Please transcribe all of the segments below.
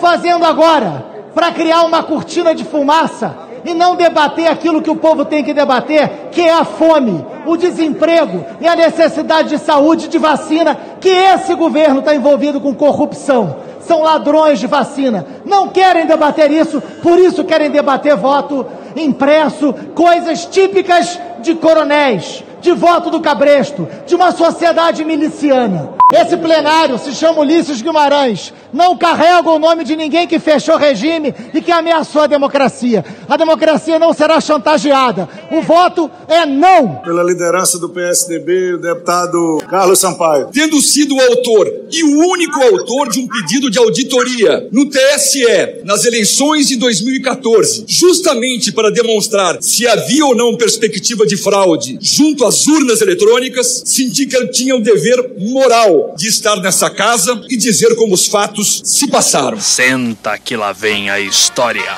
fazendo agora para criar uma cortina de fumaça e não debater aquilo que o povo tem que debater, que é a fome, o desemprego e a necessidade de saúde, de vacina, que esse governo está envolvido com corrupção. São ladrões de vacina. Não querem debater isso, por isso querem debater voto impresso, coisas típicas de coronéis, de voto do cabresto, de uma sociedade miliciana. Esse plenário se chama Ulisses Guimarães. Não carrega o nome de ninguém que fechou o regime e que ameaçou a democracia. A democracia não será chantageada. O voto é não. Pela liderança do PSDB, o deputado Carlos Sampaio. Tendo sido o autor e o único autor de um pedido de auditoria no TSE nas eleições de 2014, justamente para demonstrar se havia ou não perspectiva de fraude junto às urnas eletrônicas, senti que eu tinha o dever moral de estar nessa casa e dizer como os fatos se passaram. Senta que lá vem a história.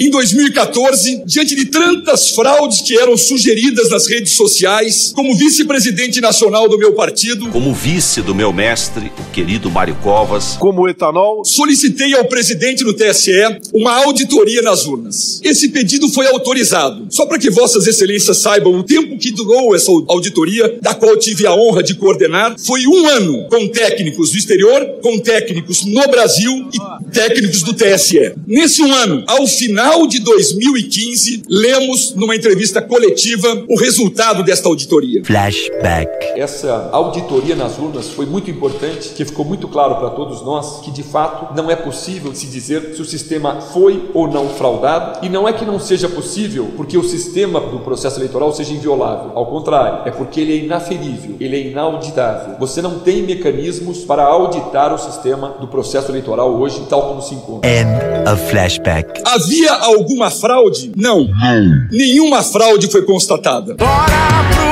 Em 2014, diante de tantas fraudes que eram sugeridas nas redes sociais, como vice-presidente nacional do meu partido, como vice do meu mestre, o querido Mário Covas, como etanol, solicitei ao presidente do TSE uma auditoria nas urnas. Esse pedido foi autorizado. Só para que vossas excelências saibam o tempo que durou essa auditoria, da qual tive a honra de coordenar, foi um ano com técnicos do exterior, com técnicos no Brasil e técnicos do TSE. Nesse um ano, ao final final de 2015, lemos numa entrevista coletiva o resultado desta auditoria. Flashback. Essa auditoria nas urnas foi muito importante, que ficou muito claro para todos nós que de fato não é possível se dizer se o sistema foi ou não fraudado, e não é que não seja possível porque o sistema do processo eleitoral seja inviolável. Ao contrário, é porque ele é inaferível, ele é inauditável. Você não tem mecanismos para auditar o sistema do processo eleitoral hoje, tal como se encontra. End of flashback. Havia alguma fraude? Não. Não. Nenhuma fraude foi constatada. Bora pro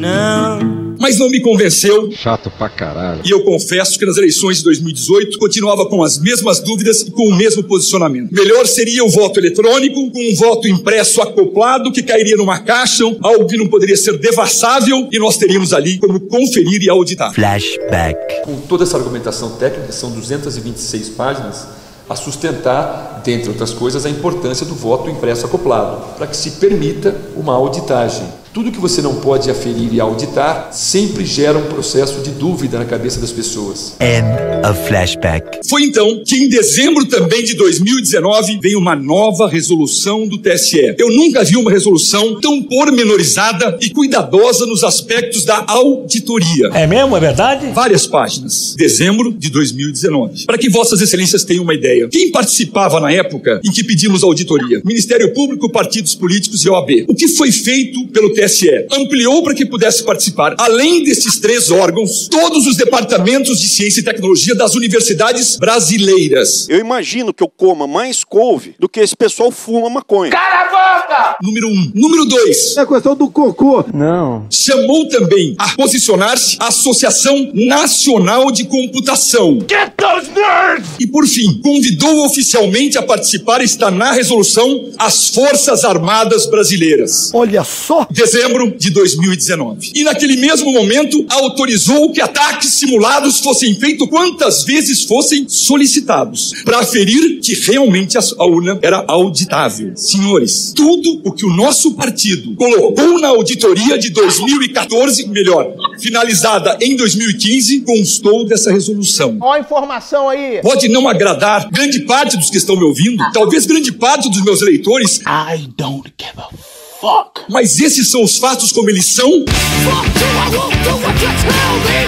Não mas não me convenceu. Chato pra caralho. E eu confesso que nas eleições de 2018 continuava com as mesmas dúvidas e com o mesmo posicionamento. Melhor seria o voto eletrônico, com um voto impresso acoplado que cairia numa caixa, algo que não poderia ser devassável e nós teríamos ali como conferir e auditar. Flashback. Com toda essa argumentação técnica, são 226 páginas a sustentar, dentre outras coisas, a importância do voto impresso acoplado, para que se permita uma auditagem. Tudo que você não pode aferir e auditar sempre gera um processo de dúvida na cabeça das pessoas. End of flashback. Foi então que em dezembro também de 2019 veio uma nova resolução do TSE. Eu nunca vi uma resolução tão pormenorizada e cuidadosa nos aspectos da auditoria. É mesmo? É verdade? Várias páginas. Dezembro de 2019. Para que vossas excelências tenham uma ideia. Quem participava na época em que pedimos auditoria? Ministério Público, partidos políticos e OAB. O que foi feito pelo TSE? TSE ampliou para que pudesse participar, além desses três órgãos, todos os departamentos de ciência e tecnologia das universidades brasileiras. Eu imagino que eu coma mais couve do que esse pessoal fuma maconha. Caravana! Número um. Número dois. É questão do cocô. Não. Chamou também a posicionar-se a Associação Nacional de Computação. Get those nerds! E por fim, convidou oficialmente a participar, está na resolução, as Forças Armadas Brasileiras. Olha só! Dezembro de 2019. E naquele mesmo momento autorizou que ataques simulados fossem feitos quantas vezes fossem solicitados, para aferir que realmente a urna era auditável. Senhores, tudo o que o nosso partido colocou na auditoria de 2014, melhor, finalizada em 2015, constou dessa resolução. Olha a informação aí. Pode não agradar grande parte dos que estão me ouvindo, talvez grande parte dos meus eleitores. I don't give a fuck. Mas esses são os fatos como eles são?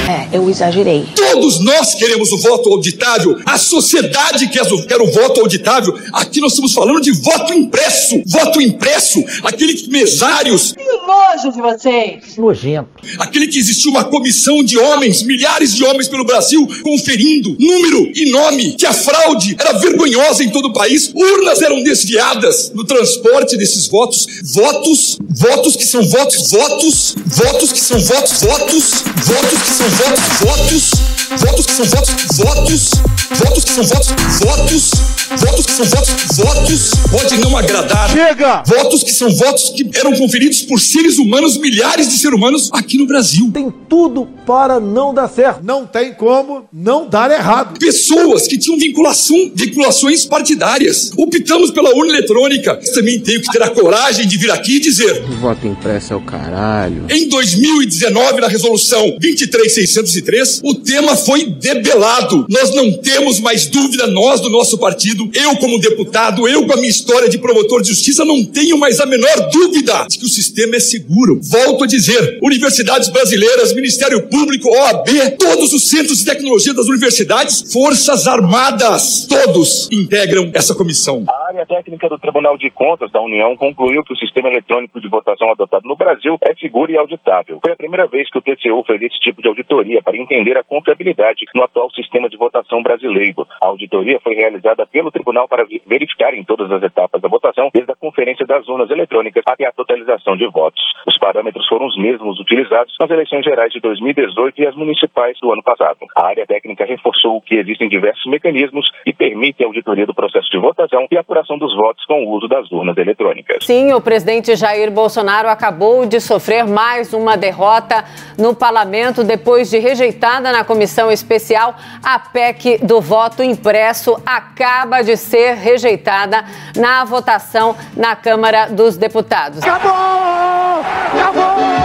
É, eu exagerei. Todos nós queremos o voto auditável. A sociedade quer o, quer o voto auditável. Aqui nós estamos falando de voto impresso. Voto impresso. Aquele que mesários. Nojo de vocês. Nojento. Aquele que existiu uma comissão de homens, milhares de homens pelo Brasil, conferindo número e nome. Que a fraude era vergonhosa em todo o país. Urnas eram desviadas no transporte desses votos. Votos, votos que são votos, votos, votos que são votos, votos, votos que são votos, votos Votos que são votos, votos, votos que são votos, votos, votos que são votos, votos, pode não agradar. Chega! Votos que são votos que eram conferidos por seres humanos, milhares de seres humanos aqui no Brasil. Tem tudo para não dar certo. Não tem como não dar errado. Pessoas que tinham vinculação, vinculações partidárias. Optamos pela urna eletrônica. Também tenho que ter a coragem de vir aqui e dizer. O voto impresso é o caralho. Em 2019, na resolução 23603, o tema foi debelado. Nós não temos mais dúvida, nós do nosso partido, eu como deputado, eu com a minha história de promotor de justiça, não tenho mais a menor dúvida de que o sistema é seguro. Volto a dizer, universidades brasileiras, Ministério Público, OAB, todos os centros de tecnologia das universidades, Forças Armadas, todos integram essa comissão. A área técnica do Tribunal de Contas da União concluiu que o sistema eletrônico de votação adotado no Brasil é seguro e auditável. Foi a primeira vez que o TCU fez esse tipo de auditoria para entender a confiabilidade no atual sistema de votação brasileiro. A auditoria foi realizada pelo tribunal para verificar em todas as etapas da votação, desde a conferência das urnas eletrônicas até a totalização de votos. Os parâmetros foram os mesmos utilizados nas eleições gerais de 2018 e as municipais do ano passado. A área técnica reforçou que existem diversos mecanismos que permitem a auditoria do processo de votação e apuração dos votos com o uso das urnas eletrônicas. Sim, o presidente Jair Bolsonaro acabou de sofrer mais uma derrota no parlamento depois de rejeitada na comissão especial. A PEC do voto impresso acaba de ser rejeitada na votação na Câmara dos Deputados. Acabou! Acabou!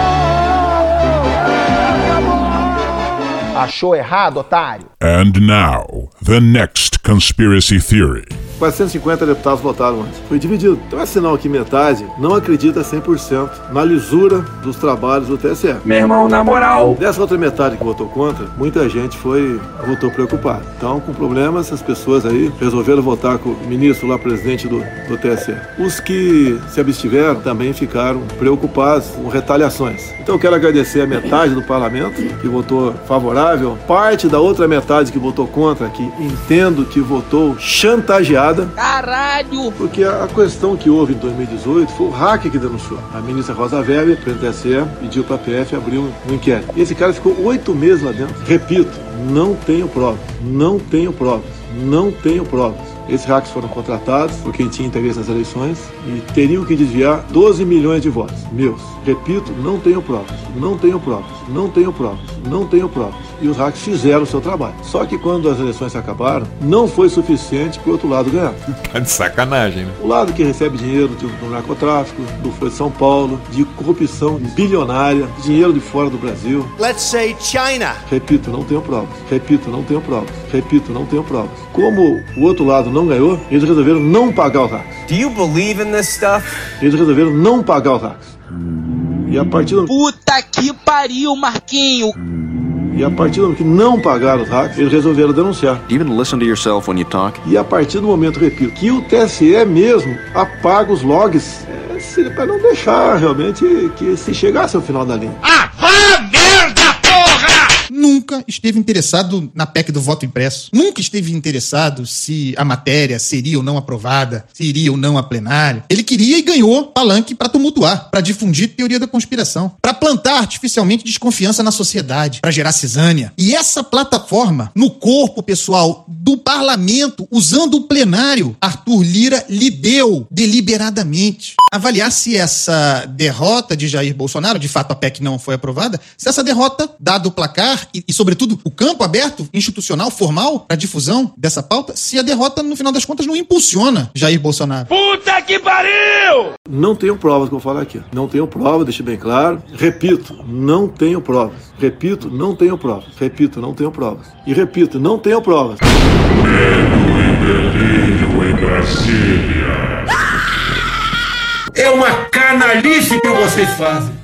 Achou errado, otário? And now, the next conspiracy theory. 450 deputados votaram antes. Foi dividido. Então é sinal que metade não acredita 100% na lisura dos trabalhos do TSE. Meu irmão, na moral. Dessa outra metade que votou contra, muita gente foi votou preocupada. Então, com problemas, as pessoas aí resolveram votar com o ministro lá, presidente do, do TSE. Os que se abstiveram também ficaram preocupados com retaliações. Então, eu quero agradecer a metade do parlamento que votou favorável, parte da outra metade que votou contra, que entendo que votou chantageada. Caralho! Porque a questão que houve em 2018 foi o hacker que denunciou. A ministra Rosa Weber, do TSE, pediu para a PF abrir um, um inquérito. E esse cara ficou oito meses lá dentro. Repito, não tenho provas. Não tenho provas. Não tenho provas. Esses hackers foram contratados por quem tinha interesse nas eleições e teriam que desviar 12 milhões de votos meus. Repito, não tenho provas, não tenho provas, não tenho provas, não tenho provas. E os hackers fizeram o seu trabalho. Só que quando as eleições se acabaram, não foi suficiente para o outro lado ganhar. Tá de sacanagem, né? O lado que recebe dinheiro do, do narcotráfico, do Folha de São Paulo, de corrupção bilionária, dinheiro de fora do Brasil. Let's say China. Repito, não tenho provas. Repito, não tenho provas. Repito, não tenho provas. Como o outro lado não ganhou, eles resolveram não pagar os hackers. Do you believe in this stuff? Eles resolveram não pagar os hackers. E a partir do... Puta que pariu, Marquinho! E a partir do momento que não pagaram os hackers, eles resolveram denunciar. Even listen to yourself when you talk. E a partir do momento, repito, que o TSE mesmo apaga os logs é, para não deixar realmente que se chegasse ao final da linha. Ah, vá merda! Nunca esteve interessado na PEC do voto impresso. Nunca esteve interessado se a matéria seria ou não aprovada, se iria ou não a plenário. Ele queria e ganhou palanque para tumultuar, para difundir teoria da conspiração, para plantar artificialmente desconfiança na sociedade, para gerar cisânia. E essa plataforma, no corpo pessoal do parlamento, usando o plenário, Arthur Lira lhe deu deliberadamente. Avaliar se essa derrota de Jair Bolsonaro, de fato a PEC não foi aprovada, se essa derrota, dado o placar e, e sobretudo, o campo aberto, institucional, formal, para difusão dessa pauta, se a derrota, no final das contas, não impulsiona Jair Bolsonaro. Puta que pariu! Não tenho provas que eu vou falar aqui. Não tenho provas, deixe bem claro. Repito, não tenho provas. Repito, não tenho provas. Repito, não tenho provas. E repito, não tenho provas. Medo e delírio em Brasília. É uma canalice que vocês fazem.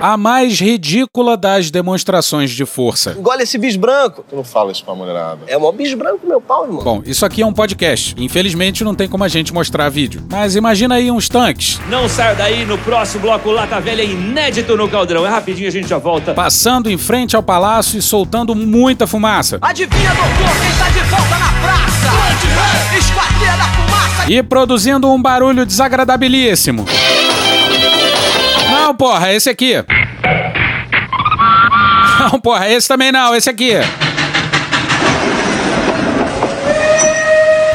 A mais ridícula das demonstrações de força. Engole esse bis branco. Tu não fala isso pra mulherada. É mó bis branco meu pau, irmão. Bom, isso aqui é um podcast. Infelizmente não tem como a gente mostrar vídeo. Mas imagina aí uns tanques. Não saia daí, no próximo bloco Lata Velha é inédito no Caldeirão. É rapidinho, a gente já volta. Passando em frente ao palácio e soltando muita fumaça. Adivinha, doutor, quem tá de volta na praça? Esquadrilha da fumaça. E produzindo um barulho desagradabilíssimo. Não, porra, esse aqui. Não, porra, esse também não, esse aqui.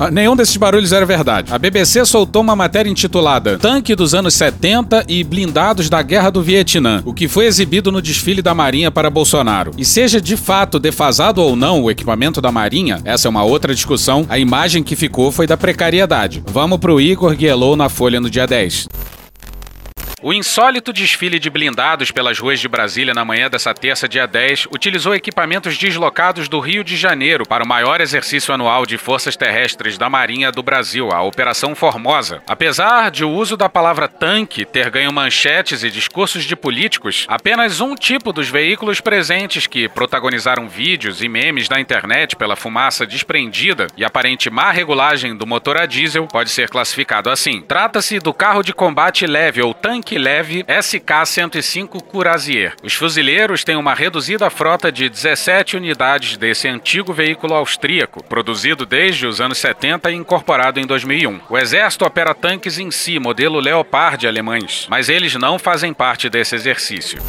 Ah, Nenhum desses barulhos era verdade. A BBC soltou uma matéria intitulada Tanque dos anos 70 e blindados da Guerra do Vietnã, o que foi exibido no desfile da Marinha para Bolsonaro. E seja de fato defasado ou não o equipamento da Marinha, essa é uma outra discussão, a imagem que ficou foi da precariedade. Vamos pro Igor Guielou na Folha no dia 10. O insólito desfile de blindados pelas ruas de Brasília na manhã dessa terça, dia 10, utilizou equipamentos deslocados do Rio de Janeiro para o maior exercício anual de forças terrestres da Marinha do Brasil, a Operação Formosa. Apesar de o uso da palavra tanque ter ganho manchetes e discursos de políticos, apenas um tipo dos veículos presentes que protagonizaram vídeos e memes na internet pela fumaça desprendida e aparente má regulagem do motor a diesel pode ser classificado assim. Trata-se do carro de combate leve ou tanque leve SK-105 Courasier. Os fuzileiros têm uma reduzida frota de 17 unidades desse antigo veículo austríaco, produzido desde os anos 70 e incorporado em 2001. O exército opera tanques em si, modelo Leopard alemães, mas eles não fazem parte desse exercício.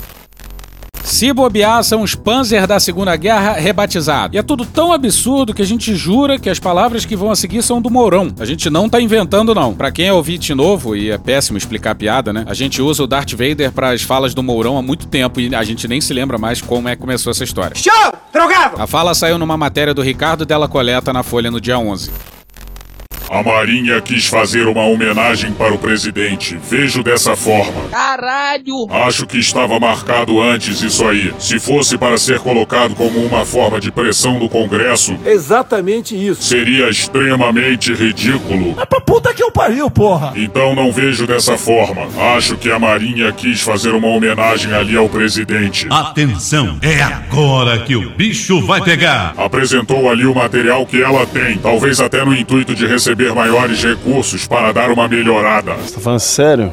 Se bobear, são os Panzer da Segunda Guerra rebatizados. E é tudo tão absurdo que a gente jura que as palavras que vão a seguir são do Mourão. A gente não tá inventando, não. Pra quem é ouvinte novo, e é péssimo explicar a piada, né? A gente usa o Darth Vader para as falas do Mourão há muito tempo e a gente nem se lembra mais como é que começou essa história. Show! Drogado! A fala saiu numa matéria do Ricardo Della Coleta na Folha no dia 11. A Marinha quis fazer uma homenagem para o presidente. Vejo dessa forma. Caralho! Acho que estava marcado antes isso aí. Se fosse para ser colocado como uma forma de pressão do Congresso, Exatamente isso. seria extremamente ridículo. É pra puta que eu pariu, porra. Então não vejo dessa forma. Acho que a Marinha quis fazer uma homenagem ali ao presidente. Atenção, é agora que o bicho vai pegar. Apresentou ali o material que ela tem, talvez até no intuito de receber maiores recursos para dar uma melhorada. Você tá falando sério?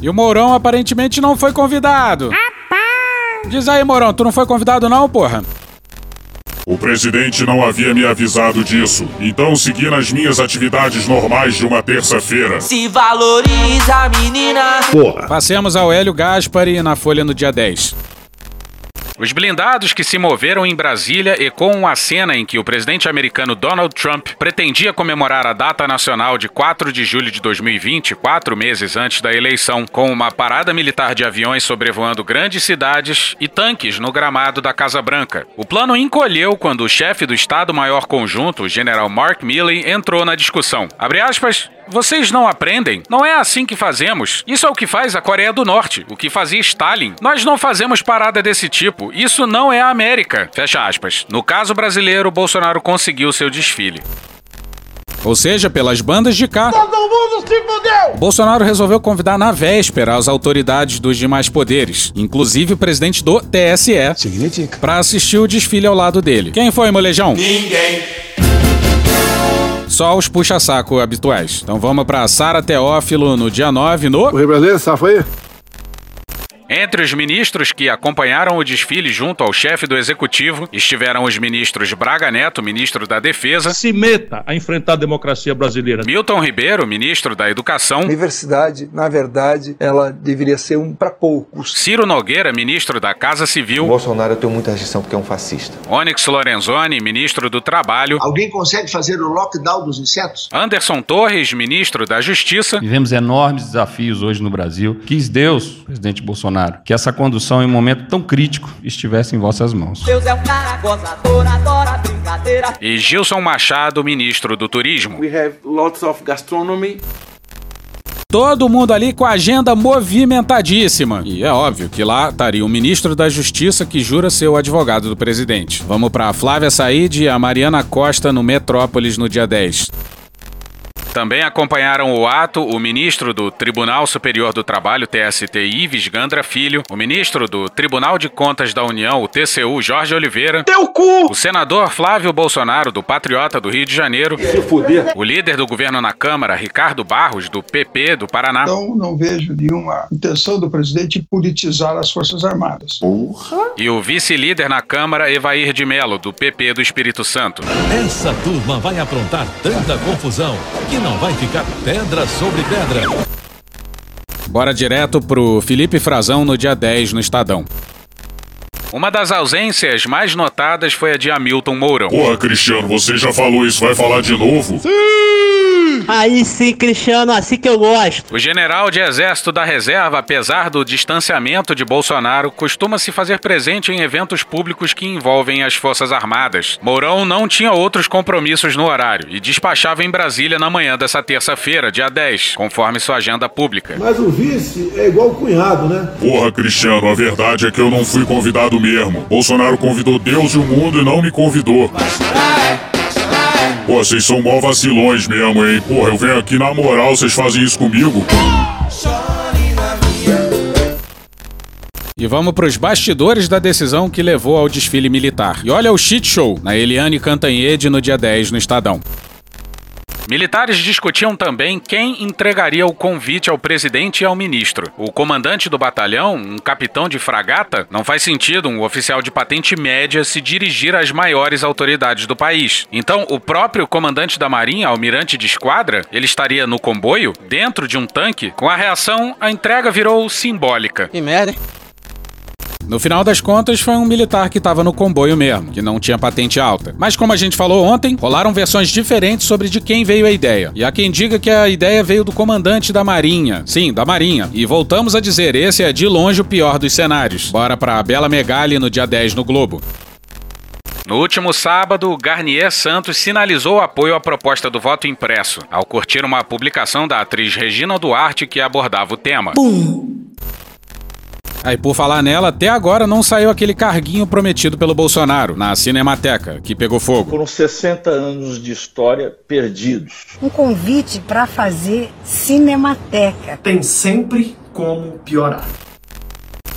E o Mourão aparentemente não foi convidado. Diz aí, Mourão, tu não foi convidado não, porra? O presidente não havia me avisado disso, então segui nas minhas atividades normais de uma terça-feira. Se valoriza, menina! Porra. Passemos ao Hélio Gaspari na Folha no dia 10. Os blindados que se moveram em Brasília ecoam a cena em que o presidente americano Donald Trump pretendia comemorar a data nacional de 4 de julho de 2020, quatro meses antes da eleição, com uma parada militar de aviões sobrevoando grandes cidades e tanques no gramado da Casa Branca. O plano encolheu quando o chefe do Estado-Maior Conjunto, o general Mark Milley, entrou na discussão. Abre aspas. Vocês não aprendem? Não é assim que fazemos. Isso é o que faz a Coreia do Norte, o que fazia Stalin. Nós não fazemos parada desse tipo. Isso não é a América. Fecha aspas. No caso brasileiro, Bolsonaro conseguiu seu desfile. Ou seja, pelas bandas de cá. Todo mundo se fudeu! Bolsonaro resolveu convidar na véspera as autoridades dos demais poderes, inclusive o presidente do TSE, para assistir o desfile ao lado dele. Quem foi, molejão? Ninguém! Só os puxa-saco habituais. Então vamos pra Sara Teófilo no dia 9 no. O Rio Brasileiro, safa aí? Entre os ministros que acompanharam o desfile junto ao chefe do executivo estiveram os ministros Braga Neto, ministro da Defesa, Se meta a enfrentar a democracia brasileira. Milton Ribeiro, ministro da Educação, Universidade, na verdade, ela deveria ser um para poucos. Ciro Nogueira, ministro da Casa Civil, Bolsonaro eu tenho muita restrição porque é um fascista. Onyx Lorenzoni, ministro do Trabalho, Alguém consegue fazer o lockdown dos insetos? Anderson Torres, ministro da Justiça, Vivemos enormes desafios hoje no Brasil. Quis Deus, presidente Bolsonaro, que essa condução em um momento tão crítico estivesse em vossas mãos. Deus é um cara gozador, adora brincadeira. e Gilson Machado, ministro do Turismo. We have lots of gastronomy. Todo mundo ali com a agenda movimentadíssima. E é óbvio que lá estaria o ministro da Justiça que jura ser o advogado do presidente. Vamos para Flávia Said e a Mariana Costa no Metrópolis no dia 10. Também acompanharam o ato o ministro do Tribunal Superior do Trabalho, TST, Ives Gandra Filho, o ministro do Tribunal de Contas da União, o TCU, Jorge Oliveira, Teu cu! o senador Flávio Bolsonaro, do Patriota do Rio de Janeiro, Se fuder. o líder do governo na Câmara, Ricardo Barros, do PP do Paraná, Então, não vejo nenhuma intenção do presidente politizar as Forças Armadas. e o vice-líder na Câmara, Evair de Melo, do PP do Espírito Santo. Essa turma vai aprontar tanta confusão que não vai ficar pedra sobre pedra. Bora direto pro Felipe Frazão no dia 10 no Estadão. Uma das ausências mais notadas foi a de Hamilton Mourão. Porra, Cristiano, você já falou isso, vai falar de novo? Aí sim, Cristiano, assim que eu gosto. O general de exército da reserva, apesar do distanciamento de Bolsonaro, costuma se fazer presente em eventos públicos que envolvem as Forças Armadas. Mourão não tinha outros compromissos no horário e despachava em Brasília na manhã dessa terça-feira, dia 10, conforme sua agenda pública. Mas o vice é igual o cunhado, né? Porra, Cristiano, a verdade é que eu não fui convidado mesmo. Bolsonaro convidou Deus e o mundo e não me convidou. Pô, vocês são mó vacilões mesmo, hein? Porra, eu venho aqui na moral, vocês fazem isso comigo? E vamos pros bastidores da decisão que levou ao desfile militar. E olha o shit show na Eliane Cantanhede no dia 10 no Estadão. Militares discutiam também quem entregaria o convite ao presidente e ao ministro. O comandante do batalhão, um capitão de fragata, não faz sentido um oficial de patente média se dirigir às maiores autoridades do país. Então, o próprio comandante da Marinha, almirante de esquadra, ele estaria no comboio, dentro de um tanque. Com a reação, a entrega virou simbólica. Que merda, hein? No final das contas, foi um militar que estava no comboio mesmo, que não tinha patente alta. Mas como a gente falou ontem, rolaram versões diferentes sobre de quem veio a ideia. E há quem diga que a ideia veio do comandante da Marinha. Sim, da Marinha. E voltamos a dizer, esse é de longe o pior dos cenários. Bora pra Bela Megali no dia 10 no Globo. No último sábado, Garnier Santos sinalizou apoio à proposta do voto impresso, ao curtir uma publicação da atriz Regina Duarte que abordava o tema. Aí, por falar nela, até agora não saiu aquele carguinho prometido pelo Bolsonaro na Cinemateca, que pegou fogo. Foram 60 anos de história perdidos. Um convite para fazer cinemateca. Tem sempre como piorar.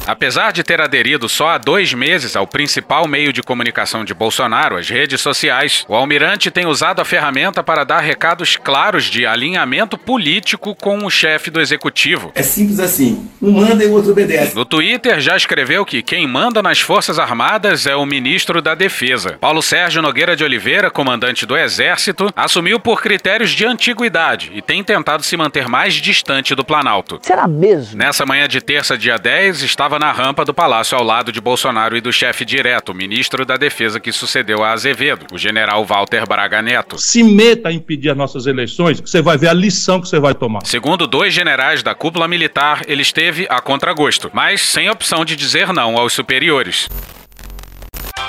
Apesar de ter aderido só há dois meses ao principal meio de comunicação de Bolsonaro, as redes sociais, o almirante tem usado a ferramenta para dar recados claros de alinhamento político com o chefe do executivo. É simples assim. Um manda e o outro obedece. No Twitter já escreveu que quem manda nas Forças Armadas é o ministro da Defesa. Paulo Sérgio Nogueira de Oliveira, comandante do Exército, assumiu por critérios de antiguidade e tem tentado se manter mais distante do Planalto. Será mesmo? Nessa manhã de terça, dia 10, estava na rampa do palácio ao lado de Bolsonaro e do chefe direto, o ministro da Defesa que sucedeu a Azevedo, o general Walter Braga Neto. Se meta a impedir as nossas eleições, você vai ver a lição que você vai tomar. Segundo dois generais da cúpula militar, ele esteve a contragosto, mas sem opção de dizer não aos superiores.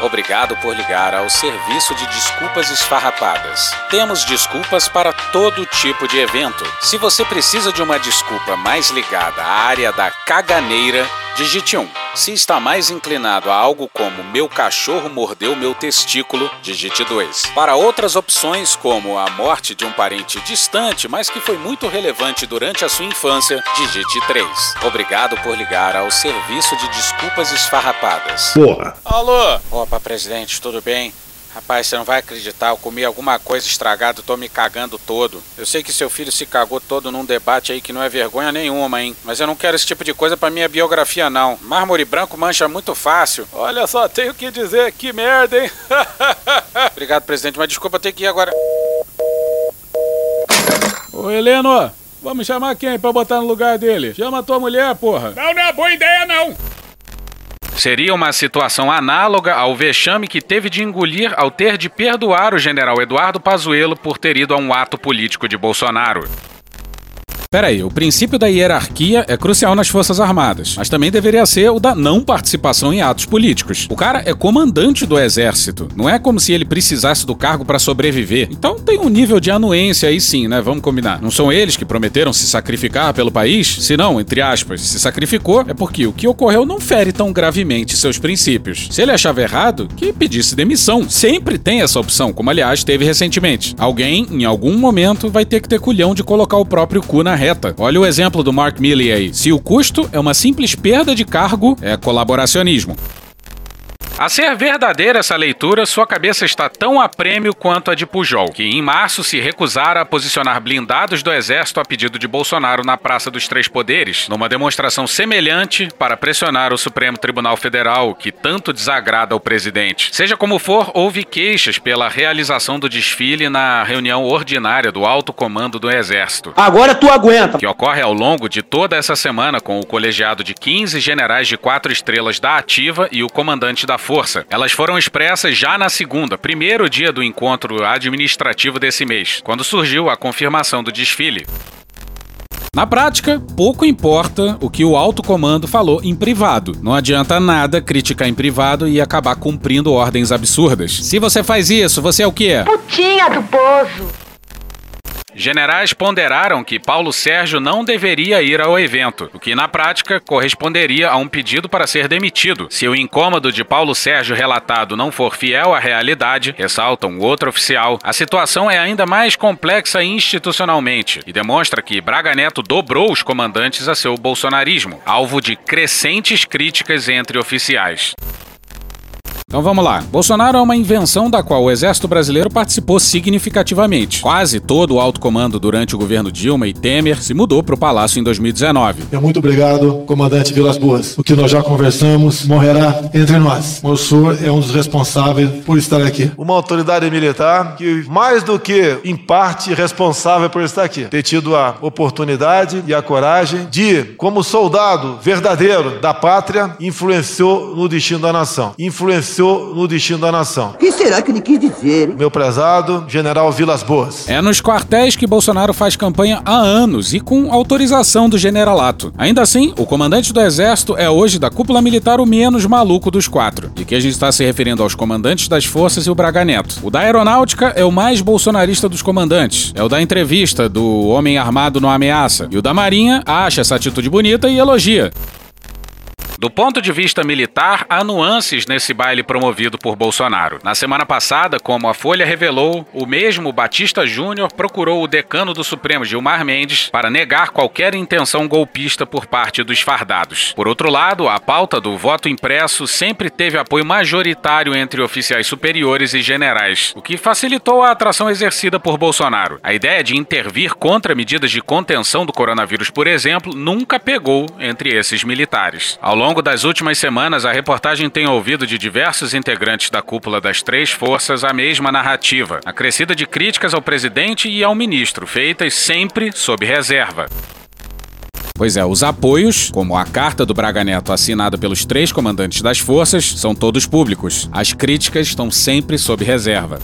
Obrigado por ligar ao serviço de desculpas esfarrapadas. Temos desculpas para todo tipo de evento. Se você precisa de uma desculpa mais ligada à área da caganeira, digite 1. Se está mais inclinado a algo como meu cachorro mordeu meu testículo, digite 2. Para outras opções, como a morte de um parente distante, mas que foi muito relevante durante a sua infância, digite 3. Obrigado por ligar ao serviço de desculpas esfarrapadas. Porra. Alô? Opa, presidente, tudo bem? Rapaz, você não vai acreditar, eu comi alguma coisa estragada, tô me cagando todo. Eu sei que seu filho se cagou todo num debate aí que não é vergonha nenhuma, hein? Mas eu não quero esse tipo de coisa pra minha biografia, não. Mármore branco mancha muito fácil. Olha só, tenho que dizer, que merda, hein? Obrigado, presidente, mas desculpa, ter que ir agora. Ô, Heleno, vamos chamar quem pra botar no lugar dele? Chama a tua mulher, porra. Não, não é boa ideia, não. Seria uma situação análoga ao vexame que teve de engolir ao ter de perdoar o general Eduardo Pazuello por ter ido a um ato político de Bolsonaro. Peraí, o princípio da hierarquia é crucial nas Forças Armadas, mas também deveria ser o da não participação em atos políticos. O cara é comandante do exército, não é como se ele precisasse do cargo para sobreviver. Então tem um nível de anuência aí sim, né? Vamos combinar. Não são eles que prometeram se sacrificar pelo país? Se não, entre aspas, se sacrificou, é porque o que ocorreu não fere tão gravemente seus princípios. Se ele achava errado, que pedisse demissão. Sempre tem essa opção, como aliás teve recentemente. Alguém, em algum momento, vai ter que ter culhão de colocar o próprio cu na reta. Olha o exemplo do Mark Milley aí. Se o custo é uma simples perda de cargo, é colaboracionismo. A ser verdadeira essa leitura, sua cabeça está tão a prêmio quanto a de Pujol, que em março se recusara a posicionar blindados do exército a pedido de Bolsonaro na Praça dos Três Poderes, numa demonstração semelhante para pressionar o Supremo Tribunal Federal, que tanto desagrada ao presidente. Seja como for, houve queixas pela realização do desfile na reunião ordinária do alto comando do Exército. Agora tu aguenta! Que ocorre ao longo de toda essa semana com o colegiado de 15 generais de quatro estrelas da Ativa e o comandante da força. Elas foram expressas já na segunda, primeiro dia do encontro administrativo desse mês, quando surgiu a confirmação do desfile. Na prática, pouco importa o que o alto comando falou em privado. Não adianta nada criticar em privado e acabar cumprindo ordens absurdas. Se você faz isso, você é o quê? Putinha do poço. Generais ponderaram que Paulo Sérgio não deveria ir ao evento, o que na prática corresponderia a um pedido para ser demitido. Se o incômodo de Paulo Sérgio relatado não for fiel à realidade, ressalta um outro oficial, a situação é ainda mais complexa institucionalmente e demonstra que Braga Neto dobrou os comandantes a seu bolsonarismo, alvo de crescentes críticas entre oficiais. Então vamos lá. Bolsonaro é uma invenção da qual o Exército Brasileiro participou significativamente. Quase todo o alto comando durante o governo Dilma e Temer se mudou para o Palácio em 2019. É muito obrigado, comandante Vilas Boas. O que nós já conversamos morrerá entre nós. O senhor é um dos responsáveis por estar aqui. Uma autoridade militar que, mais do que em parte responsável por estar aqui, ter tido a oportunidade e a coragem de, como soldado verdadeiro da pátria, influenciou no destino da nação. Influenciou no destino da nação. O que será que ele quis dizer? Hein? Meu prezado General Vilas Boas. É nos quartéis que Bolsonaro faz campanha há anos e com autorização do generalato. Ainda assim, o comandante do exército é hoje da cúpula militar o menos maluco dos quatro. E que a gente está se referindo aos comandantes das forças e o Braga Neto. O da aeronáutica é o mais bolsonarista dos comandantes. É o da entrevista do homem armado no ameaça. E o da marinha acha essa atitude bonita e elogia. Do ponto de vista militar, há nuances nesse baile promovido por Bolsonaro. Na semana passada, como a Folha revelou, o mesmo Batista Júnior procurou o decano do Supremo, Gilmar Mendes, para negar qualquer intenção golpista por parte dos fardados. Por outro lado, a pauta do voto impresso sempre teve apoio majoritário entre oficiais superiores e generais, o que facilitou a atração exercida por Bolsonaro. A ideia de intervir contra medidas de contenção do coronavírus, por exemplo, nunca pegou entre esses militares. Ao longo das últimas semanas, a reportagem tem ouvido de diversos integrantes da cúpula das três forças a mesma narrativa, acrescida de críticas ao presidente e ao ministro, feitas sempre sob reserva. Pois é, os apoios, como a carta do Braga Neto assinada pelos três comandantes das forças, são todos públicos. As críticas estão sempre sob reserva.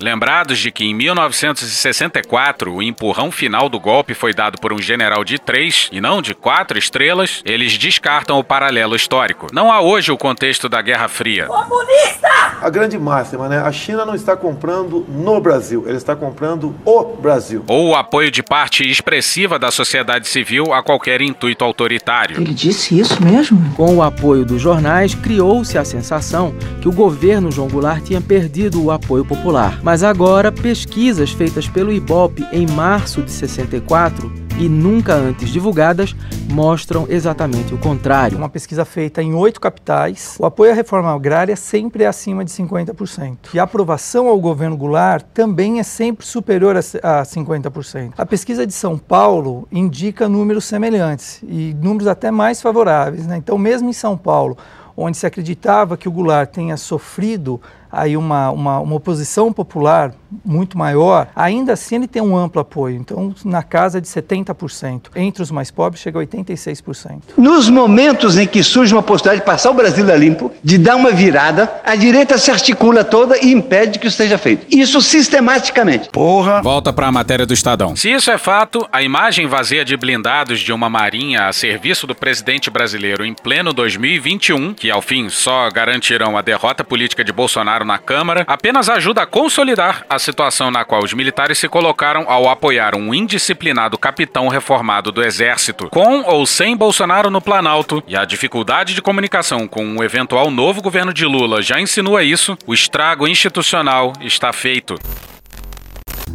Lembrados de que em 1964 o empurrão final do golpe foi dado por um general de três e não de quatro estrelas, eles descartam o paralelo histórico. Não há hoje o contexto da Guerra Fria. Comunista! A grande máxima, né? A China não está comprando no Brasil, ela está comprando o Brasil. Ou o apoio de parte expressiva da sociedade civil a qualquer intuito autoritário. Ele disse isso mesmo? Com o apoio dos jornais, criou-se a sensação que o governo João Goulart tinha perdido o apoio popular. Mas agora, pesquisas feitas pelo IBOP em março de 64 e nunca antes divulgadas mostram exatamente o contrário. Uma pesquisa feita em oito capitais, o apoio à reforma agrária sempre é acima de 50%. E a aprovação ao governo Goulart também é sempre superior a 50%. A pesquisa de São Paulo indica números semelhantes e números até mais favoráveis. Né? Então, mesmo em São Paulo, onde se acreditava que o Goulart tenha sofrido aí uma, uma, uma oposição popular muito maior, ainda assim ele tem um amplo apoio. Então, na casa de 70%. Entre os mais pobres, chega a 86%. Nos momentos em que surge uma possibilidade de passar o Brasil a limpo, de dar uma virada, a direita se articula toda e impede que isso seja feito. Isso sistematicamente. Porra! Volta para a matéria do Estadão. Se isso é fato, a imagem vazia de blindados de uma marinha a serviço do presidente brasileiro em pleno 2021, que ao fim só garantirão a derrota política de Bolsonaro na Câmara, apenas ajuda a consolidar a situação na qual os militares se colocaram ao apoiar um indisciplinado capitão reformado do Exército, com ou sem Bolsonaro no Planalto, e a dificuldade de comunicação com um eventual novo governo de Lula já insinua isso, o estrago institucional está feito.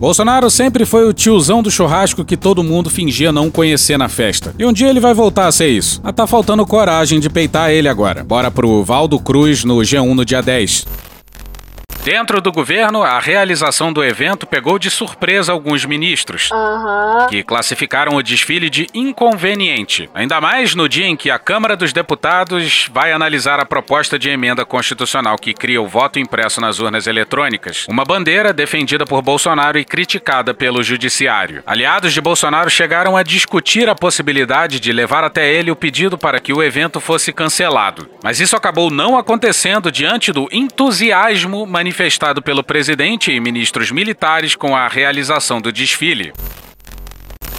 Bolsonaro sempre foi o tiozão do churrasco que todo mundo fingia não conhecer na festa. E um dia ele vai voltar a ser isso. Mas tá faltando coragem de peitar ele agora. Bora pro Valdo Cruz no G1 no dia 10. Dentro do governo, a realização do evento pegou de surpresa alguns ministros, Aham. que classificaram o desfile de inconveniente. Ainda mais no dia em que a Câmara dos Deputados vai analisar a proposta de emenda constitucional que cria o voto impresso nas urnas eletrônicas, uma bandeira defendida por Bolsonaro e criticada pelo Judiciário. Aliados de Bolsonaro chegaram a discutir a possibilidade de levar até ele o pedido para que o evento fosse cancelado. Mas isso acabou não acontecendo diante do entusiasmo manifestado pelo presidente e ministros militares com a realização do desfile.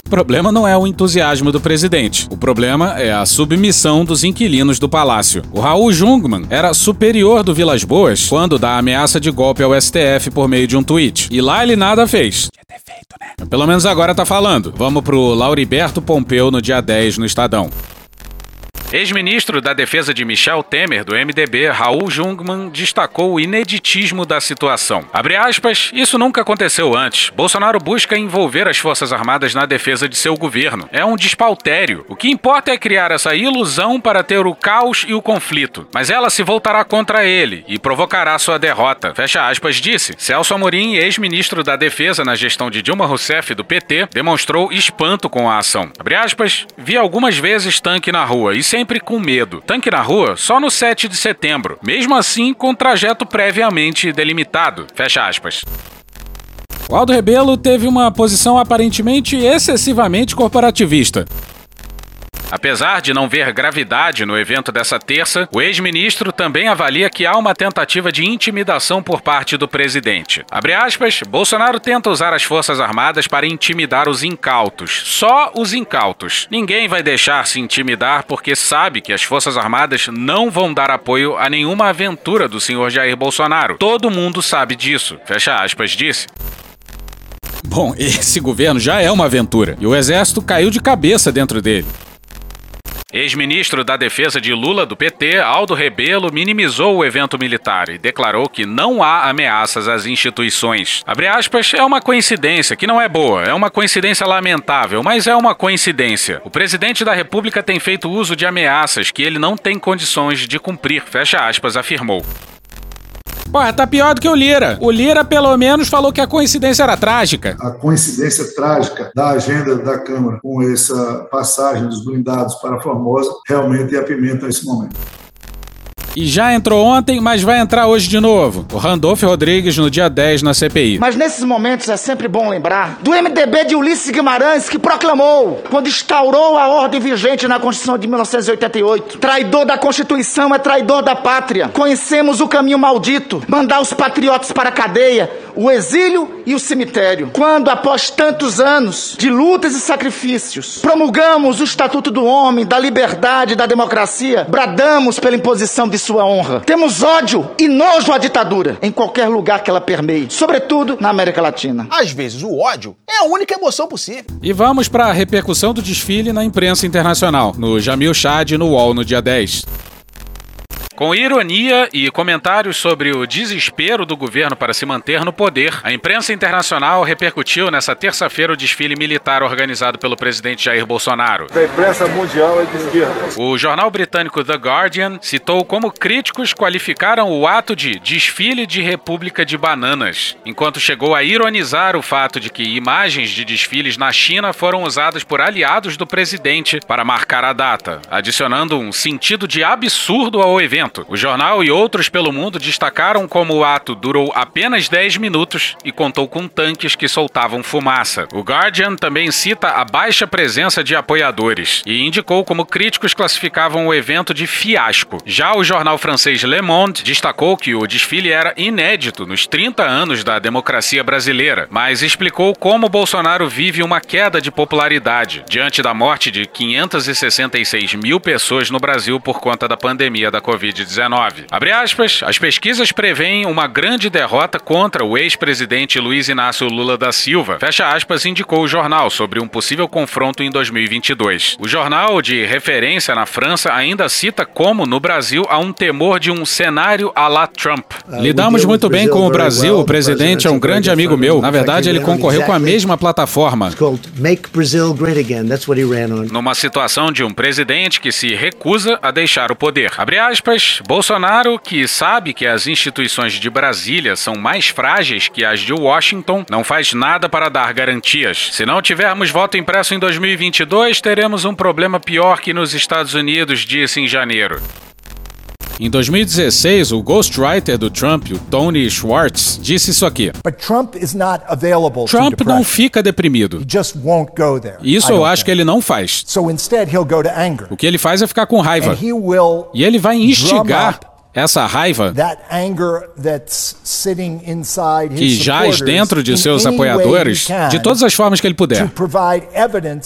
O problema não é o entusiasmo do presidente. O problema é a submissão dos inquilinos do palácio. O Raul Jungmann era superior do Vilas Boas quando dá ameaça de golpe ao STF por meio de um tweet. E lá ele nada fez. Pelo menos agora tá falando. Vamos pro Lauriberto Pompeu no dia 10 no Estadão. Ex-ministro da Defesa de Michel Temer, do MDB, Raul Jungmann, destacou o ineditismo da situação. Abre aspas, isso nunca aconteceu antes. Bolsonaro busca envolver as Forças Armadas na defesa de seu governo. É um despautério. O que importa é criar essa ilusão para ter o caos e o conflito. Mas ela se voltará contra ele e provocará sua derrota. Fecha aspas, disse. Celso Amorim, ex-ministro da Defesa na gestão de Dilma Rousseff do PT, demonstrou espanto com a ação. Abre aspas, vi algumas vezes tanque na rua e sem sempre com medo. Tanque na rua só no 7 de setembro, mesmo assim com trajeto previamente delimitado. Fecha aspas. O Aldo Rebelo teve uma posição aparentemente excessivamente corporativista. Apesar de não ver gravidade no evento dessa terça, o ex-ministro também avalia que há uma tentativa de intimidação por parte do presidente. Abre aspas, Bolsonaro tenta usar as Forças Armadas para intimidar os incautos. Só os incautos. Ninguém vai deixar se intimidar porque sabe que as Forças Armadas não vão dar apoio a nenhuma aventura do senhor Jair Bolsonaro. Todo mundo sabe disso. Fecha aspas, disse. Bom, esse governo já é uma aventura e o exército caiu de cabeça dentro dele. Ex-ministro da Defesa de Lula do PT, Aldo Rebelo, minimizou o evento militar e declarou que não há ameaças às instituições. Abre aspas, é uma coincidência que não é boa, é uma coincidência lamentável, mas é uma coincidência. O presidente da República tem feito uso de ameaças que ele não tem condições de cumprir, fecha aspas, afirmou. Porra, tá pior do que o Lira. O Lira, pelo menos, falou que a coincidência era trágica. A coincidência trágica da agenda da Câmara com essa passagem dos blindados para a Formosa realmente apimenta esse momento. E já entrou ontem, mas vai entrar hoje de novo. O Randolph Rodrigues no dia 10 na CPI. Mas nesses momentos é sempre bom lembrar do MDB de Ulisses Guimarães que proclamou, quando instaurou a ordem vigente na Constituição de 1988: traidor da Constituição é traidor da pátria. Conhecemos o caminho maldito, mandar os patriotas para a cadeia, o exílio e o cemitério. Quando, após tantos anos de lutas e sacrifícios, promulgamos o Estatuto do Homem, da Liberdade e da Democracia, bradamos pela imposição de sua honra. Temos ódio e nojo à ditadura em qualquer lugar que ela permeie, sobretudo na América Latina. Às vezes o ódio é a única emoção possível. E vamos para a repercussão do desfile na imprensa internacional, no Jamil Chad no UOL no dia 10. Com ironia e comentários sobre o desespero do governo para se manter no poder, a imprensa internacional repercutiu nessa terça-feira o desfile militar organizado pelo presidente Jair Bolsonaro. A imprensa mundial é de esquerda. O jornal britânico The Guardian citou como críticos qualificaram o ato de desfile de República de Bananas, enquanto chegou a ironizar o fato de que imagens de desfiles na China foram usadas por aliados do presidente para marcar a data, adicionando um sentido de absurdo ao evento. Evento. O jornal e outros pelo mundo destacaram como o ato durou apenas 10 minutos e contou com tanques que soltavam fumaça. O Guardian também cita a baixa presença de apoiadores e indicou como críticos classificavam o evento de fiasco. Já o jornal francês Le Monde destacou que o desfile era inédito nos 30 anos da democracia brasileira, mas explicou como Bolsonaro vive uma queda de popularidade diante da morte de 566 mil pessoas no Brasil por conta da pandemia da Covid-19. Abre aspas, as pesquisas preveem uma grande derrota contra o ex-presidente Luiz Inácio Lula da Silva. Fecha aspas, indicou o jornal sobre um possível confronto em 2022. O jornal de referência na França ainda cita como no Brasil há um temor de um cenário à la Trump. Lidamos muito bem com o Brasil, o presidente é um grande amigo meu. Na verdade, ele concorreu com a mesma plataforma. Numa situação de um presidente que se recusa a deixar o poder. Abre aspas, Bolsonaro, que sabe que as instituições de Brasília são mais frágeis que as de Washington, não faz nada para dar garantias. Se não tivermos voto impresso em 2022, teremos um problema pior que nos Estados Unidos, disse em janeiro. Em 2016, o ghostwriter do Trump, o Tony Schwartz, disse isso aqui. Trump, Trump não fica deprimido. Isso eu acho que ele não faz. O que ele faz é ficar com raiva. E ele vai instigar essa raiva que jaz dentro de seus apoiadores de todas as formas que ele puder,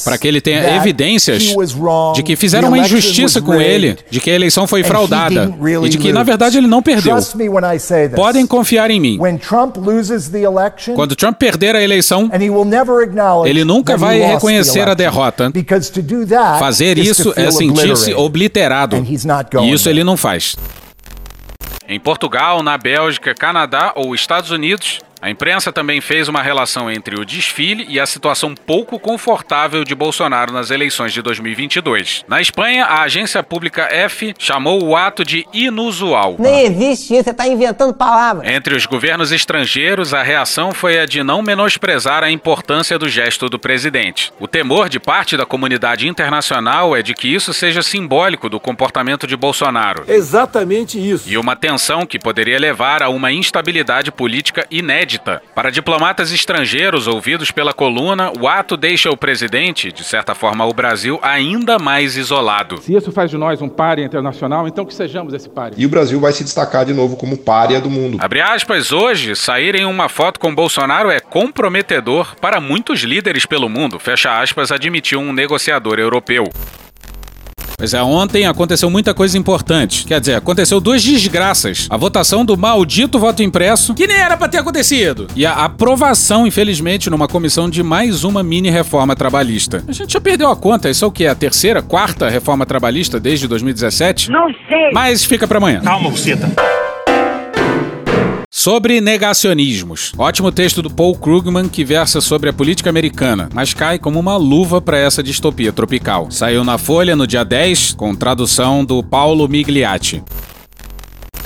para que ele tenha evidências de que fizeram uma injustiça com ele, de que a eleição foi fraudada e de que, na verdade, ele não perdeu. Podem confiar em mim. Quando Trump perder a eleição, ele nunca vai reconhecer a derrota. Fazer isso é sentir-se obliterado. E isso ele não faz. Em Portugal, na Bélgica, Canadá ou Estados Unidos, a imprensa também fez uma relação entre o desfile e a situação pouco confortável de Bolsonaro nas eleições de 2022. Na Espanha, a agência pública F chamou o ato de inusual. Nem existe isso, você está inventando palavras. Entre os governos estrangeiros, a reação foi a de não menosprezar a importância do gesto do presidente. O temor de parte da comunidade internacional é de que isso seja simbólico do comportamento de Bolsonaro. Exatamente isso. E uma tensão que poderia levar a uma instabilidade política inédita inédita. Para diplomatas estrangeiros ouvidos pela coluna, o ato deixa o presidente, de certa forma o Brasil, ainda mais isolado. Se isso faz de nós um párea internacional, então que sejamos esse párea. E o Brasil vai se destacar de novo como párea do mundo. Abre aspas, hoje, sair em uma foto com Bolsonaro é comprometedor para muitos líderes pelo mundo, fecha aspas, admitiu um negociador europeu. Pois é, ontem aconteceu muita coisa importante. Quer dizer, aconteceu duas desgraças. A votação do maldito voto impresso, que nem era para ter acontecido. E a aprovação, infelizmente, numa comissão de mais uma mini reforma trabalhista. A gente já perdeu a conta. Isso é o que? A terceira, quarta reforma trabalhista desde 2017? Não sei. Mas fica para amanhã. Calma, buceta. Sobre negacionismos. Ótimo texto do Paul Krugman que versa sobre a política americana, mas cai como uma luva para essa distopia tropical. Saiu na Folha no dia 10, com tradução do Paulo Migliatti.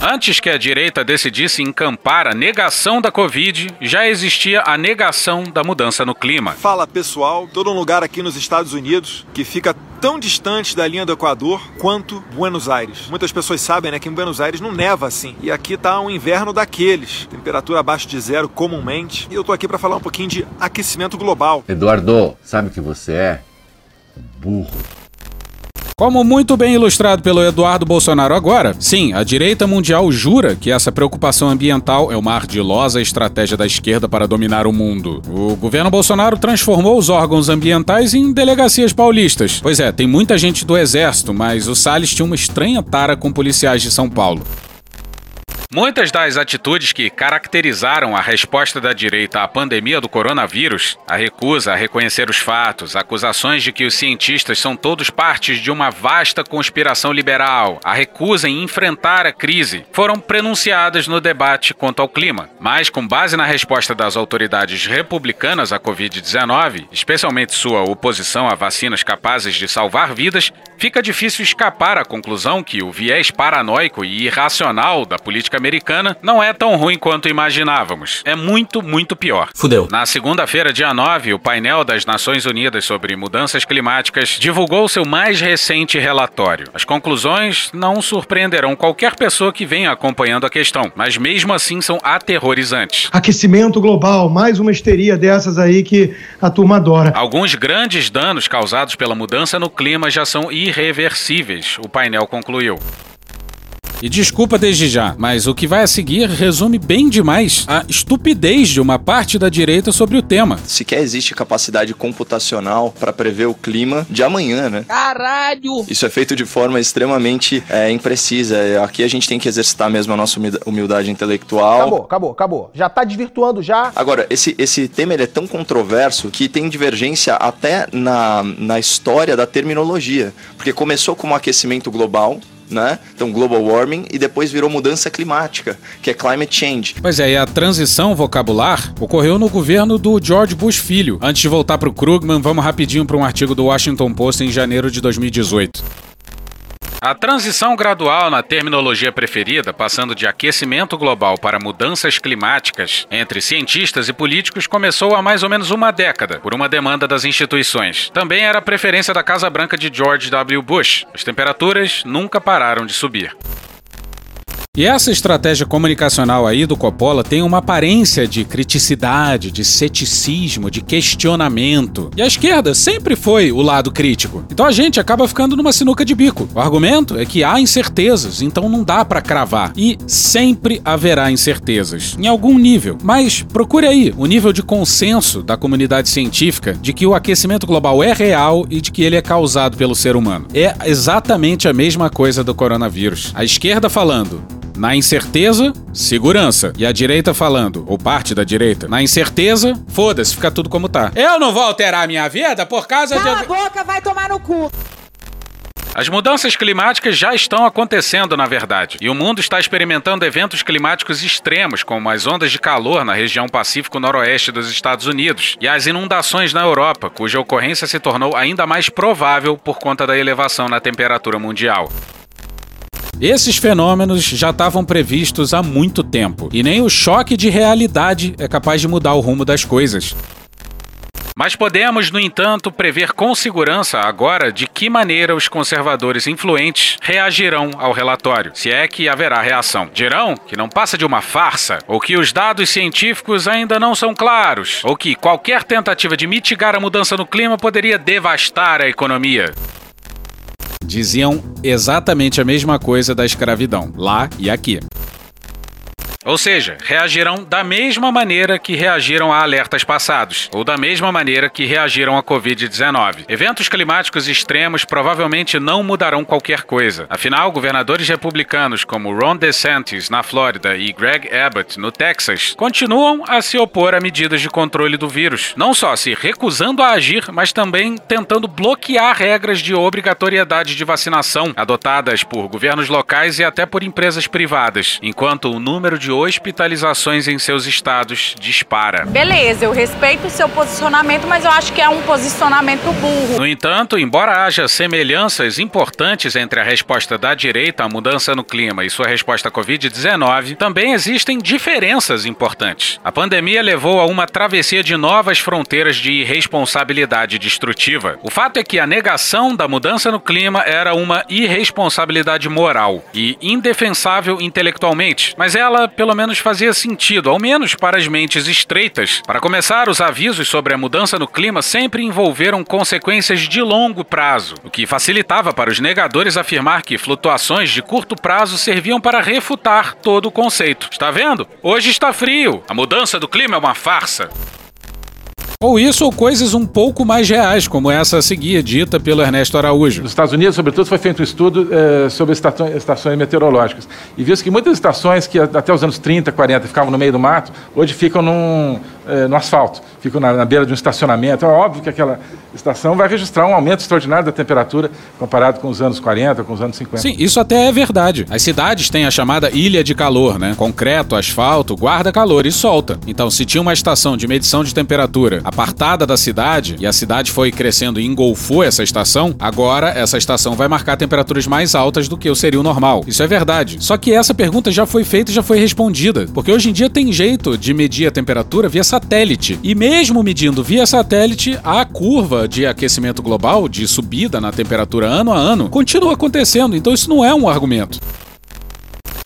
Antes que a direita decidisse encampar a negação da Covid, já existia a negação da mudança no clima. Fala pessoal, tô num lugar aqui nos Estados Unidos que fica tão distante da linha do Equador quanto Buenos Aires. Muitas pessoas sabem né, que em Buenos Aires não neva assim. E aqui tá um inverno daqueles, temperatura abaixo de zero comumente. E eu tô aqui para falar um pouquinho de aquecimento global. Eduardo, sabe o que você é? Burro. Como muito bem ilustrado pelo Eduardo Bolsonaro agora, sim, a direita mundial jura que essa preocupação ambiental é uma ardilosa estratégia da esquerda para dominar o mundo. O governo Bolsonaro transformou os órgãos ambientais em delegacias paulistas. Pois é, tem muita gente do exército, mas o Salles tinha uma estranha tara com policiais de São Paulo. Muitas das atitudes que caracterizaram a resposta da direita à pandemia do coronavírus, a recusa a reconhecer os fatos, acusações de que os cientistas são todos partes de uma vasta conspiração liberal, a recusa em enfrentar a crise, foram prenunciadas no debate quanto ao clima. Mas, com base na resposta das autoridades republicanas à Covid-19, especialmente sua oposição a vacinas capazes de salvar vidas, fica difícil escapar à conclusão que o viés paranoico e irracional da política norte-americana não é tão ruim quanto imaginávamos. É muito, muito pior. Fudeu. Na segunda-feira, dia 9, o painel das Nações Unidas sobre mudanças climáticas divulgou seu mais recente relatório. As conclusões não surpreenderão qualquer pessoa que venha acompanhando a questão, mas mesmo assim são aterrorizantes. Aquecimento global, mais uma histeria dessas aí que a turma adora. Alguns grandes danos causados pela mudança no clima já são irreversíveis, o painel concluiu. E desculpa desde já, mas o que vai a seguir resume bem demais a estupidez de uma parte da direita sobre o tema. Sequer existe capacidade computacional para prever o clima de amanhã, né? Caralho! Isso é feito de forma extremamente é, imprecisa. Aqui a gente tem que exercitar mesmo a nossa humildade intelectual. Acabou, acabou, acabou. Já tá desvirtuando já. Agora, esse, esse tema ele é tão controverso que tem divergência até na, na história da terminologia. Porque começou como aquecimento global, né? Então, global warming e depois virou mudança climática, que é climate change. Pois é, e a transição vocabular ocorreu no governo do George Bush filho. Antes de voltar para o Krugman, vamos rapidinho para um artigo do Washington Post em janeiro de 2018. A transição gradual na terminologia preferida, passando de aquecimento global para mudanças climáticas, entre cientistas e políticos, começou há mais ou menos uma década, por uma demanda das instituições. Também era a preferência da Casa Branca de George W. Bush. As temperaturas nunca pararam de subir. E essa estratégia comunicacional aí do Coppola tem uma aparência de criticidade, de ceticismo, de questionamento. E a esquerda sempre foi o lado crítico. Então a gente acaba ficando numa sinuca de bico. O argumento é que há incertezas, então não dá para cravar. E sempre haverá incertezas, em algum nível. Mas procure aí o nível de consenso da comunidade científica de que o aquecimento global é real e de que ele é causado pelo ser humano. É exatamente a mesma coisa do coronavírus. A esquerda falando na incerteza, segurança. E a direita falando, ou parte da direita, na incerteza, foda-se, fica tudo como tá. Eu não vou alterar a minha vida por causa Cala de. a boca, vai tomar no cu. As mudanças climáticas já estão acontecendo, na verdade, e o mundo está experimentando eventos climáticos extremos, como as ondas de calor na região Pacífico Noroeste dos Estados Unidos e as inundações na Europa, cuja ocorrência se tornou ainda mais provável por conta da elevação na temperatura mundial. Esses fenômenos já estavam previstos há muito tempo, e nem o choque de realidade é capaz de mudar o rumo das coisas. Mas podemos, no entanto, prever com segurança agora de que maneira os conservadores influentes reagirão ao relatório, se é que haverá reação. Dirão que não passa de uma farsa, ou que os dados científicos ainda não são claros, ou que qualquer tentativa de mitigar a mudança no clima poderia devastar a economia diziam exatamente a mesma coisa da escravidão, lá e aqui. Ou seja, reagirão da mesma maneira que reagiram a alertas passados, ou da mesma maneira que reagiram à Covid-19. Eventos climáticos extremos provavelmente não mudarão qualquer coisa. Afinal, governadores republicanos como Ron DeSantis na Flórida e Greg Abbott no Texas continuam a se opor a medidas de controle do vírus, não só se recusando a agir, mas também tentando bloquear regras de obrigatoriedade de vacinação adotadas por governos locais e até por empresas privadas, enquanto o número de hospitalizações em seus estados dispara. Beleza, eu respeito o seu posicionamento, mas eu acho que é um posicionamento burro. No entanto, embora haja semelhanças importantes entre a resposta da direita à mudança no clima e sua resposta à Covid-19, também existem diferenças importantes. A pandemia levou a uma travessia de novas fronteiras de irresponsabilidade destrutiva. O fato é que a negação da mudança no clima era uma irresponsabilidade moral e indefensável intelectualmente, mas ela pelo menos fazia sentido, ao menos para as mentes estreitas. Para começar, os avisos sobre a mudança no clima sempre envolveram consequências de longo prazo, o que facilitava para os negadores afirmar que flutuações de curto prazo serviam para refutar todo o conceito. Está vendo? Hoje está frio. A mudança do clima é uma farsa. Ou isso, ou coisas um pouco mais reais, como essa a seguir, dita pelo Ernesto Araújo. Nos Estados Unidos, sobretudo, foi feito um estudo eh, sobre estações, estações meteorológicas. E viu-se que muitas estações que até os anos 30, 40 ficavam no meio do mato, hoje ficam num, eh, no asfalto, ficam na, na, beira de um estacionamento. É óbvio que aquela estação vai registrar um aumento extraordinário da temperatura comparado com os anos 40, com os anos 50. Sim, isso até é verdade. As cidades têm a chamada ilha de calor, né? Concreto, asfalto, guarda calor e solta. Então, se tinha uma estação de medição de temperatura apartada da cidade, e a cidade foi crescendo e engolfou essa estação, agora essa estação vai marcar temperaturas mais altas do que o seria o normal. Isso é verdade. Só que essa pergunta já foi feita e já foi respondida, porque hoje em dia tem jeito de medir a temperatura via satélite. E mesmo medindo via satélite, a curva de aquecimento global, de subida na temperatura ano a ano, continua acontecendo. Então isso não é um argumento.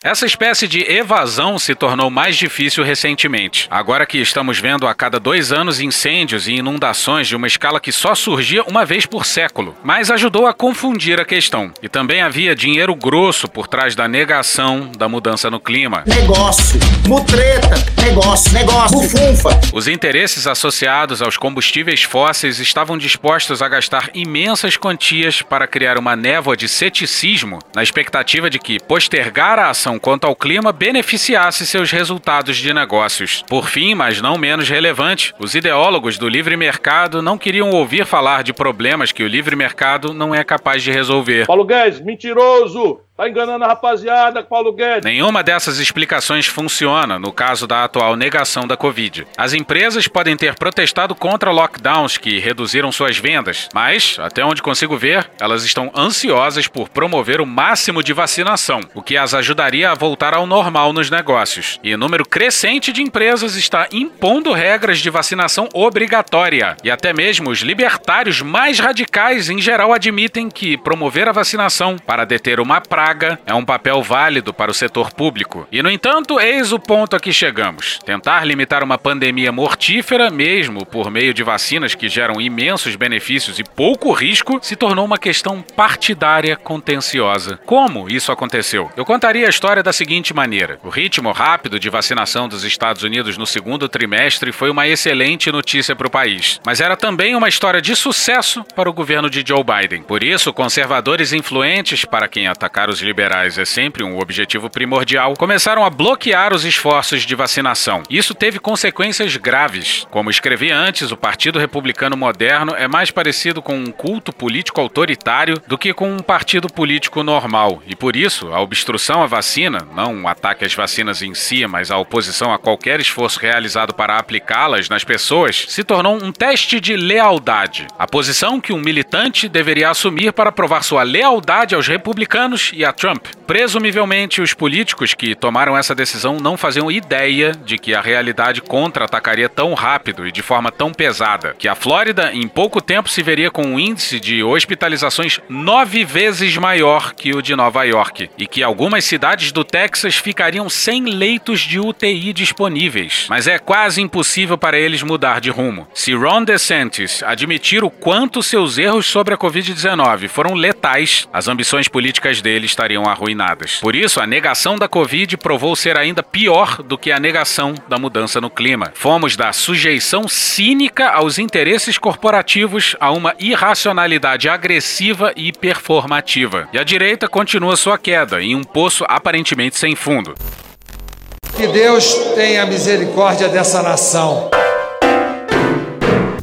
Essa espécie de evasão se tornou mais difícil recentemente. Agora que estamos vendo a cada dois anos incêndios e inundações de uma escala que só surgia uma vez por século. Mas ajudou a confundir a questão. E também havia dinheiro grosso por trás da negação da mudança no clima. Negócio, mutreta, negócio, negócio, bufunfa. Os interesses associados aos combustíveis fósseis estavam dispostos a gastar imensas quantias para criar uma névoa de ceticismo, na expectativa de que postergar a ação quanto ao clima beneficiasse seus resultados de negócios. Por fim, mas não menos relevante, os ideólogos do livre mercado não queriam ouvir falar de problemas que o livre mercado não é capaz de resolver. Paulo Guedes, mentiroso! Tá enganando a rapaziada, Paulo Guedes. Nenhuma dessas explicações funciona no caso da atual negação da Covid. As empresas podem ter protestado contra lockdowns que reduziram suas vendas, mas, até onde consigo ver, elas estão ansiosas por promover o máximo de vacinação, o que as ajudaria a voltar ao normal nos negócios. E número crescente de empresas está impondo regras de vacinação obrigatória. E até mesmo os libertários mais radicais em geral admitem que promover a vacinação para deter uma praga é um papel válido para o setor público. E, no entanto, eis o ponto a que chegamos. Tentar limitar uma pandemia mortífera, mesmo por meio de vacinas que geram imensos benefícios e pouco risco, se tornou uma questão partidária contenciosa. Como isso aconteceu? Eu contaria a história da seguinte maneira: o ritmo rápido de vacinação dos Estados Unidos no segundo trimestre foi uma excelente notícia para o país, mas era também uma história de sucesso para o governo de Joe Biden. Por isso, conservadores influentes, para quem atacar liberais é sempre um objetivo primordial, começaram a bloquear os esforços de vacinação. Isso teve consequências graves. Como escrevi antes, o Partido Republicano Moderno é mais parecido com um culto político autoritário do que com um partido político normal. E por isso, a obstrução à vacina, não um ataque às vacinas em si, mas a oposição a qualquer esforço realizado para aplicá-las nas pessoas, se tornou um teste de lealdade. A posição que um militante deveria assumir para provar sua lealdade aos republicanos e a Trump. Presumivelmente, os políticos que tomaram essa decisão não faziam ideia de que a realidade contra-atacaria tão rápido e de forma tão pesada, que a Flórida em pouco tempo se veria com um índice de hospitalizações nove vezes maior que o de Nova York, e que algumas cidades do Texas ficariam sem leitos de UTI disponíveis. Mas é quase impossível para eles mudar de rumo. Se Ron DeSantis admitir o quanto seus erros sobre a Covid-19 foram letais, as ambições políticas dele estariam arruinadas. Por isso, a negação da Covid provou ser ainda pior do que a negação da mudança no clima. Fomos da sujeição cínica aos interesses corporativos a uma irracionalidade agressiva e performativa. E a direita continua sua queda em um poço aparentemente sem fundo. Que Deus tenha misericórdia dessa nação.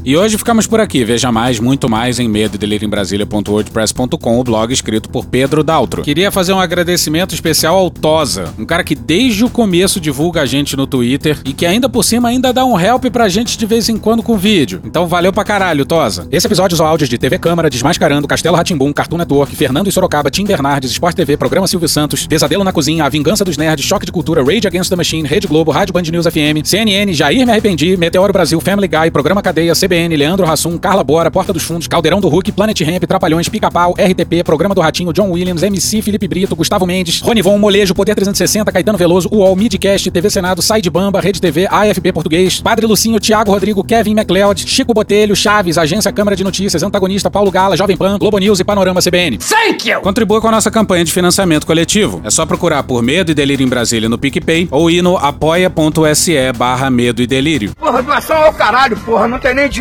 E hoje ficamos por aqui. Veja mais, muito mais em medo em Brasília.wordpress.com, o blog escrito por Pedro Daltro. Queria fazer um agradecimento especial ao Tosa, um cara que desde o começo divulga a gente no Twitter e que ainda por cima ainda dá um help pra gente de vez em quando com vídeo. Então valeu pra caralho, Tosa. Esse episódio usou áudios de TV Câmara, Desmascarando, Castelo Ratimbum, Cartoon Network, Fernando e Sorocaba, Tim Bernardes, Sport TV, Programa Silvio Santos, Pesadelo na Cozinha, A Vingança dos Nerds, Choque de Cultura, Rage Against the Machine, Rede Globo, Rádio Band News FM, CNN, Jair Me Arrependi, Meteoro Brasil, Family Guy, Programa Cadeia, CB CBN, Leandro Hassum, Carla Bora, Porta dos Fundos, Caldeirão do Hulk, Planet Ramp, Trapalhões, Pica-Pau, RTP, Programa do Ratinho, John Williams, MC, Felipe Brito, Gustavo Mendes, Ronivon, Molejo, Poder 360, Caetano Veloso, UOL, Midcast, TV Senado, Side Bamba, Rede TV, AFP Português, Padre Lucinho, Thiago Rodrigo, Kevin MacLeod, Chico Botelho, Chaves, Agência Câmara de Notícias, Antagonista, Paulo Gala, Jovem Pan, Globo News e Panorama CBN. Thank you! Contribua com a nossa campanha de financiamento coletivo. É só procurar por Medo e Delírio em Brasília no PicPay ou ir no apoia.se barra Medo e Delírio. Porra, doação ao caralho, porra. Não tem nem dinheiro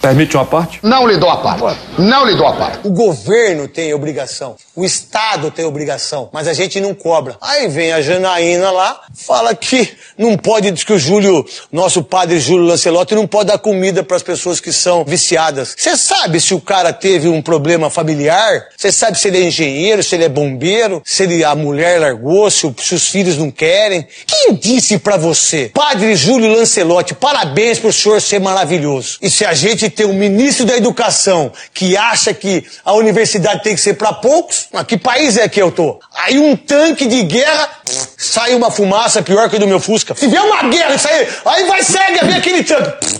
Permite uma parte? Não lhe dou a parte. Não lhe dou a parte. O governo tem obrigação, o Estado tem obrigação, mas a gente não cobra. Aí vem a Janaína lá, fala que não pode, diz que o Júlio, nosso padre Júlio Lancelotti, não pode dar comida para as pessoas que são viciadas. Você sabe se o cara teve um problema familiar? Você sabe se ele é engenheiro, se ele é bombeiro, se ele, a mulher largou, se, o, se os filhos não querem? Quem disse para você? Padre Júlio Lancelotti, parabéns por senhor ser maravilhoso. E se a gente tem um ministro da educação que acha que a universidade tem que ser para poucos, mas que país é que eu tô? Aí um tanque de guerra, sai uma fumaça pior que do meu Fusca. Se vier uma guerra, isso aí, aí vai segue, vem aquele tanque.